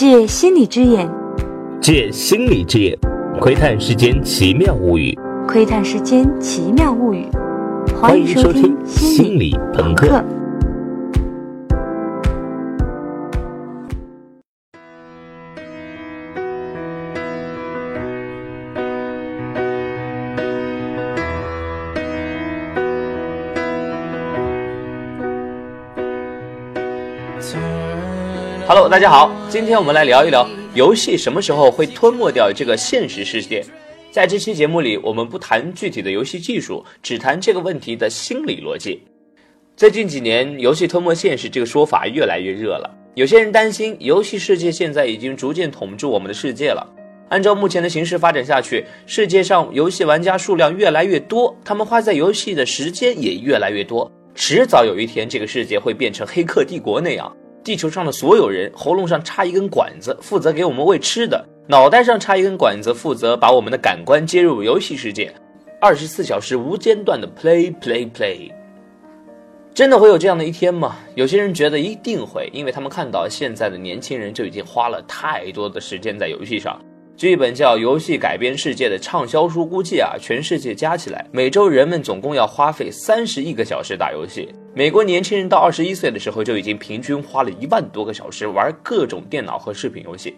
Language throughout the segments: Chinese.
借心理之眼，借心理之眼，窥探世间奇妙物语。窥探世间奇妙物语。欢迎收听《心理朋克》。Hello，大家好，今天我们来聊一聊游戏什么时候会吞没掉这个现实世界。在这期节目里，我们不谈具体的游戏技术，只谈这个问题的心理逻辑。最近几年，游戏吞没现实这个说法越来越热了。有些人担心，游戏世界现在已经逐渐统治我们的世界了。按照目前的形势发展下去，世界上游戏玩家数量越来越多，他们花在游戏的时间也越来越多。迟早有一天，这个世界会变成《黑客帝国》那样。地球上的所有人喉咙上插一根管子，负责给我们喂吃的；脑袋上插一根管子，负责把我们的感官接入游戏世界，二十四小时无间断的 play play play。真的会有这样的一天吗？有些人觉得一定会，因为他们看到现在的年轻人就已经花了太多的时间在游戏上。据一本叫《游戏改变世界》的畅销书估计啊，全世界加起来，每周人们总共要花费三十亿个小时打游戏。美国年轻人到二十一岁的时候，就已经平均花了一万多个小时玩各种电脑和视频游戏，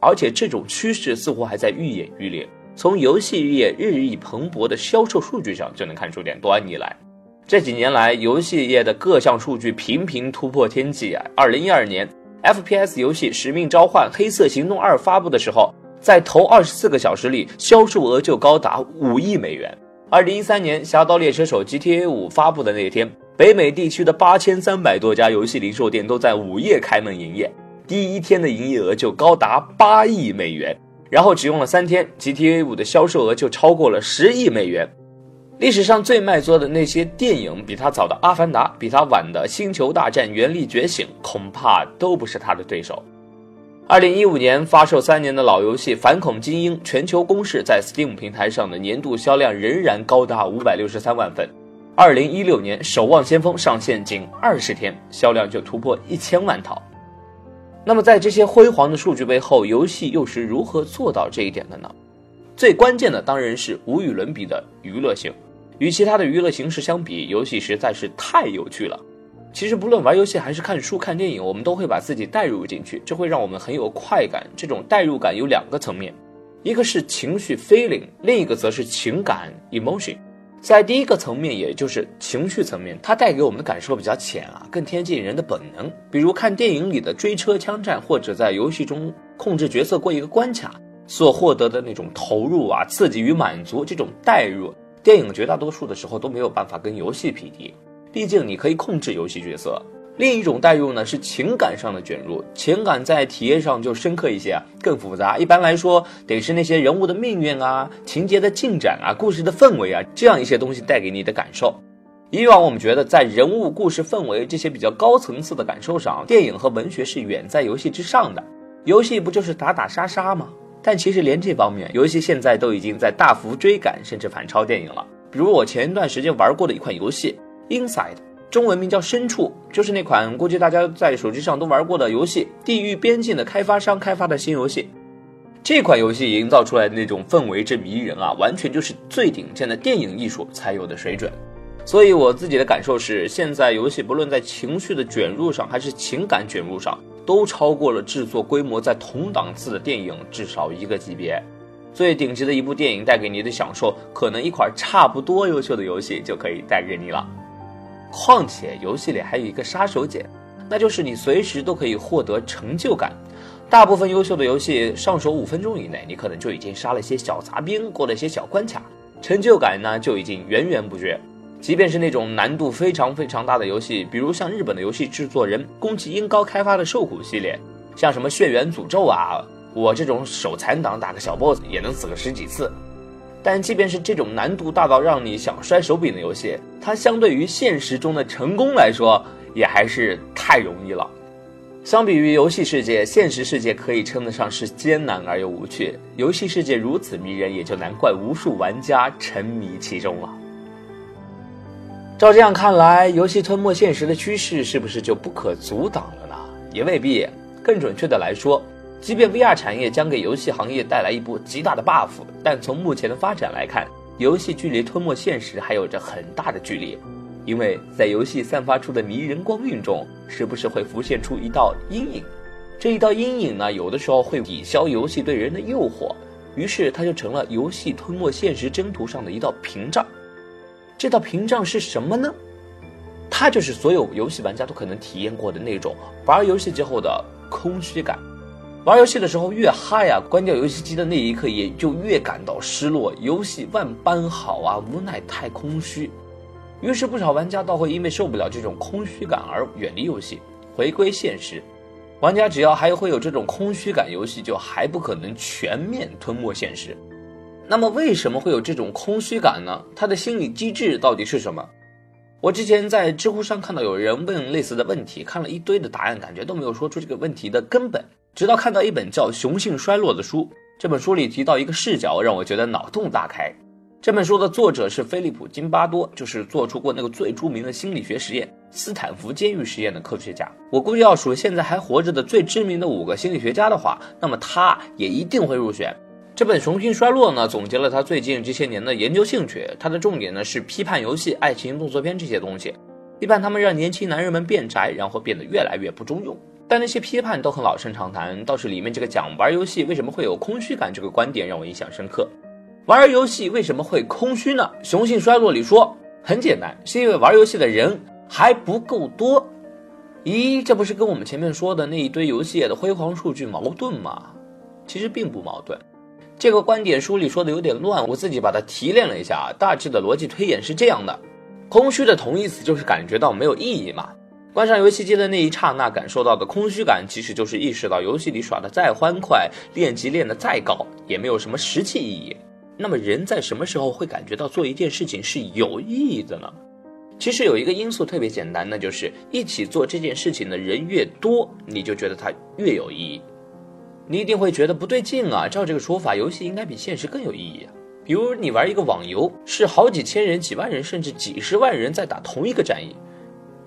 而且这种趋势似乎还在愈演愈烈。从游戏业日益蓬勃的销售数据上就能看出点端倪来。这几年来，游戏业的各项数据频频突破天际啊！二零一二年，FPS 游戏《使命召唤：黑色行动二》发布的时候，在头二十四个小时里，销售额就高达五亿美元。二零一三年，《侠盗猎车手》GTA 五发布的那天，北美地区的八千三百多家游戏零售店都在午夜开门营业，第一天的营业额就高达八亿美元。然后只用了三天，GTA 五的销售额就超过了十亿美元。历史上最卖座的那些电影，比他早的《阿凡达》，比他晚的《星球大战：原力觉醒》，恐怕都不是他的对手。二零一五年发售三年的老游戏《反恐精英：全球公示》在 Steam 平台上的年度销量仍然高达五百六十三万份。二零一六年《守望先锋》上线仅二十天，销量就突破一千万套。那么，在这些辉煌的数据背后，游戏又是如何做到这一点的呢？最关键的当然是无与伦比的娱乐性。与其他的娱乐形式相比，游戏实在是太有趣了。其实，不论玩游戏还是看书、看电影，我们都会把自己带入进去，这会让我们很有快感。这种代入感有两个层面，一个是情绪 feeling，另一个则是情感 emotion。在第一个层面，也就是情绪层面，它带给我们的感受比较浅啊，更贴近人的本能。比如看电影里的追车、枪战，或者在游戏中控制角色过一个关卡所获得的那种投入啊、刺激与满足，这种代入。电影绝大多数的时候都没有办法跟游戏匹敌，毕竟你可以控制游戏角色。另一种代入呢是情感上的卷入，情感在体验上就深刻一些，更复杂。一般来说，得是那些人物的命运啊、情节的进展啊、故事的氛围啊，这样一些东西带给你的感受。以往我们觉得在人物、故事、氛围这些比较高层次的感受上，电影和文学是远在游戏之上的。游戏不就是打打杀杀吗？但其实连这方面，游戏现在都已经在大幅追赶甚至反超电影了。比如我前一段时间玩过的一款游戏《Inside》，中文名叫《深处》，就是那款估计大家在手机上都玩过的游戏，《地狱边境》的开发商开发的新游戏。这款游戏营造出来的那种氛围之迷人啊，完全就是最顶尖的电影艺术才有的水准。所以我自己的感受是，现在游戏不论在情绪的卷入上，还是情感卷入上，都超过了制作规模在同档次的电影至少一个级别。最顶级的一部电影带给你的享受，可能一款差不多优秀的游戏就可以带给你了。况且游戏里还有一个杀手锏，那就是你随时都可以获得成就感。大部分优秀的游戏上手五分钟以内，你可能就已经杀了一些小杂兵，过了一些小关卡，成就感呢就已经源源不绝。即便是那种难度非常非常大的游戏，比如像日本的游戏制作人宫崎英高开发的《受苦》系列，像什么《血缘诅咒》啊，我这种手残党打个小 boss 也能死个十几次。但即便是这种难度大到让你想摔手柄的游戏，它相对于现实中的成功来说，也还是太容易了。相比于游戏世界，现实世界可以称得上是艰难而又无趣。游戏世界如此迷人，也就难怪无数玩家沉迷其中了。照这样看来，游戏吞没现实的趋势是不是就不可阻挡了呢？也未必。更准确的来说，即便 VR 产业将给游戏行业带来一波极大的 buff，但从目前的发展来看，游戏距离吞没现实还有着很大的距离。因为在游戏散发出的迷人光晕中，时不时会浮现出一道阴影，这一道阴影呢，有的时候会抵消游戏对人的诱惑，于是它就成了游戏吞没现实征途上的一道屏障。这道屏障是什么呢？它就是所有游戏玩家都可能体验过的那种玩游戏之后的空虚感。玩游戏的时候越嗨啊，关掉游戏机的那一刻也就越感到失落。游戏万般好啊，无奈太空虚。于是不少玩家倒会因为受不了这种空虚感而远离游戏，回归现实。玩家只要还会有这种空虚感，游戏就还不可能全面吞没现实。那么为什么会有这种空虚感呢？它的心理机制到底是什么？我之前在知乎上看到有人问类似的问题，看了一堆的答案，感觉都没有说出这个问题的根本。直到看到一本叫《雄性衰落》的书，这本书里提到一个视角，让我觉得脑洞大开。这本书的作者是菲利普·金巴多，就是做出过那个最著名的心理学实验——斯坦福监狱实验的科学家。我估计要数现在还活着的最知名的五个心理学家的话，那么他也一定会入选。这本《雄性衰落》呢，总结了他最近这些年的研究兴趣。他的重点呢是批判游戏、爱情动作片这些东西，批判他们让年轻男人们变宅，然后变得越来越不中用。但那些批判都很老生常谈，倒是里面这个讲玩游戏为什么会有空虚感这个观点让我印象深刻。玩游戏为什么会空虚呢？《雄性衰落》里说，很简单，是因为玩游戏的人还不够多。咦，这不是跟我们前面说的那一堆游戏业的辉煌数据矛盾吗？其实并不矛盾。这个观点书里说的有点乱，我自己把它提炼了一下，大致的逻辑推演是这样的：空虚的同义词就是感觉到没有意义嘛。关上游戏机的那一刹那感受到的空虚感，其实就是意识到游戏里耍的再欢快，练级练的再高，也没有什么实际意义。那么人在什么时候会感觉到做一件事情是有意义的呢？其实有一个因素特别简单，那就是一起做这件事情的人越多，你就觉得它越有意义。你一定会觉得不对劲啊！照这个说法，游戏应该比现实更有意义啊。比如你玩一个网游，是好几千人、几万人，甚至几十万人在打同一个战役，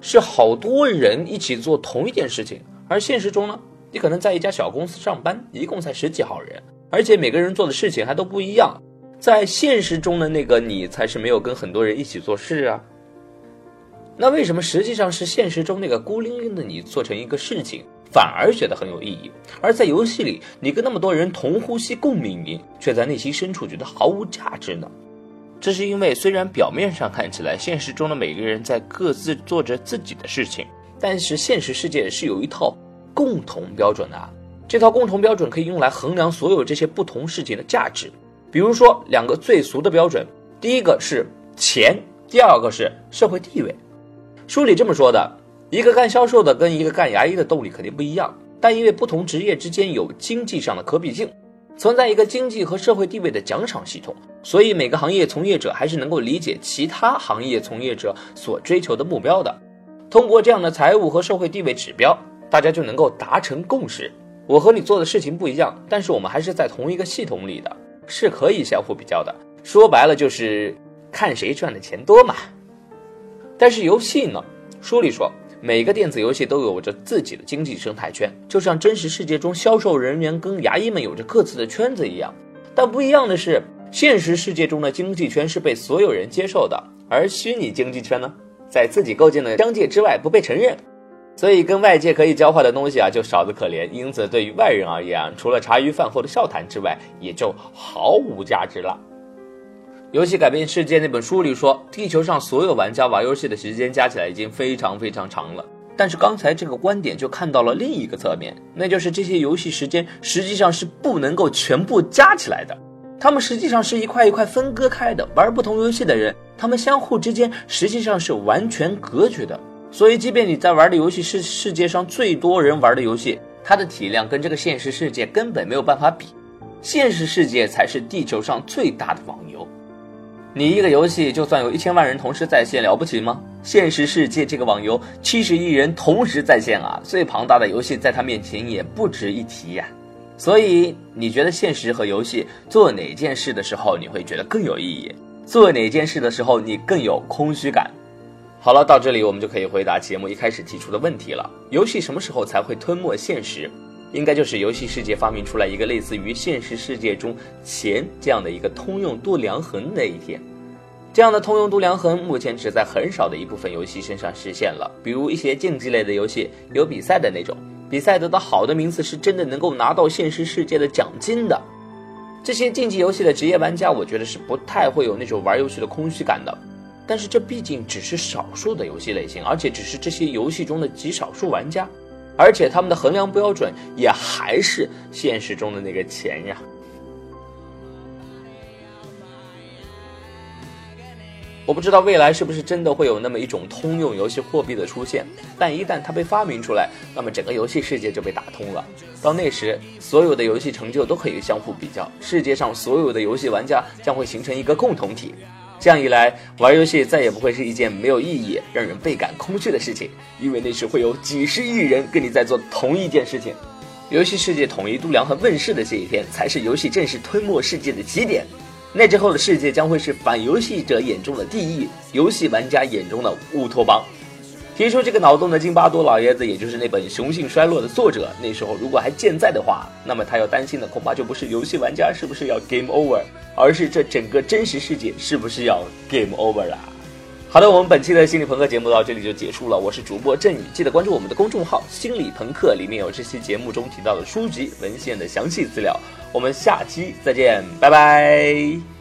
是好多人一起做同一件事情。而现实中呢，你可能在一家小公司上班，一共才十几号人，而且每个人做的事情还都不一样。在现实中的那个你，才是没有跟很多人一起做事啊。那为什么实际上是现实中那个孤零零的你做成一个事情？反而觉得很有意义，而在游戏里，你跟那么多人同呼吸共命运，却在内心深处觉得毫无价值呢？这是因为，虽然表面上看起来，现实中的每个人在各自做着自己的事情，但是现实世界是有一套共同标准的。这套共同标准可以用来衡量所有这些不同事情的价值。比如说，两个最俗的标准，第一个是钱，第二个是社会地位。书里这么说的。一个干销售的跟一个干牙医的动力肯定不一样，但因为不同职业之间有经济上的可比性，存在一个经济和社会地位的奖赏系统，所以每个行业从业者还是能够理解其他行业从业者所追求的目标的。通过这样的财务和社会地位指标，大家就能够达成共识。我和你做的事情不一样，但是我们还是在同一个系统里的，是可以相互比较的。说白了就是看谁赚的钱多嘛。但是游戏呢？书里说。每个电子游戏都有着自己的经济生态圈，就像真实世界中销售人员跟牙医们有着各自的圈子一样。但不一样的是，现实世界中的经济圈是被所有人接受的，而虚拟经济圈呢，在自己构建的疆界之外不被承认。所以，跟外界可以交换的东西啊，就少得可怜。因此，对于外人而言，除了茶余饭后的笑谈之外，也就毫无价值了。游戏改变世界那本书里说，地球上所有玩家玩游戏的时间加起来已经非常非常长了。但是刚才这个观点就看到了另一个侧面，那就是这些游戏时间实际上是不能够全部加起来的，他们实际上是一块一块分割开的。玩不同游戏的人，他们相互之间实际上是完全隔绝的。所以，即便你在玩的游戏是世界上最多人玩的游戏，它的体量跟这个现实世界根本没有办法比。现实世界才是地球上最大的网游。你一个游戏就算有一千万人同时在线了不起吗？现实世界这个网游七十亿人同时在线啊，最庞大的游戏在他面前也不值一提呀。所以你觉得现实和游戏做哪件事的时候你会觉得更有意义？做哪件事的时候你更有空虚感？好了，到这里我们就可以回答节目一开始提出的问题了：游戏什么时候才会吞没现实？应该就是游戏世界发明出来一个类似于现实世界中钱这样的一个通用度量衡那一天。这样的通用度量衡目前只在很少的一部分游戏身上实现了，比如一些竞技类的游戏，有比赛的那种，比赛得到好的名次是真的能够拿到现实世界的奖金的。这些竞技游戏的职业玩家，我觉得是不太会有那种玩游戏的空虚感的。但是这毕竟只是少数的游戏类型，而且只是这些游戏中的极少数玩家，而且他们的衡量标准也还是现实中的那个钱呀。我不知道未来是不是真的会有那么一种通用游戏货币的出现，但一旦它被发明出来，那么整个游戏世界就被打通了。到那时，所有的游戏成就都可以相互比较，世界上所有的游戏玩家将会形成一个共同体。这样一来，玩游戏再也不会是一件没有意义、让人倍感空虚的事情，因为那时会有几十亿人跟你在做同一件事情。游戏世界统一度量衡问世的这一天，才是游戏正式吞没世界的起点。那之后的世界将会是反游戏者眼中的地狱，游戏玩家眼中的乌托邦。提出这个脑洞的津巴多老爷子，也就是那本《雄性衰落》的作者，那时候如果还健在的话，那么他要担心的恐怕就不是游戏玩家是不是要 game over，而是这整个真实世界是不是要 game over 了。好的，我们本期的心理朋克节目到这里就结束了。我是主播振宇，记得关注我们的公众号“心理朋克”，里面有这期节目中提到的书籍文献的详细资料。我们下期再见，拜拜。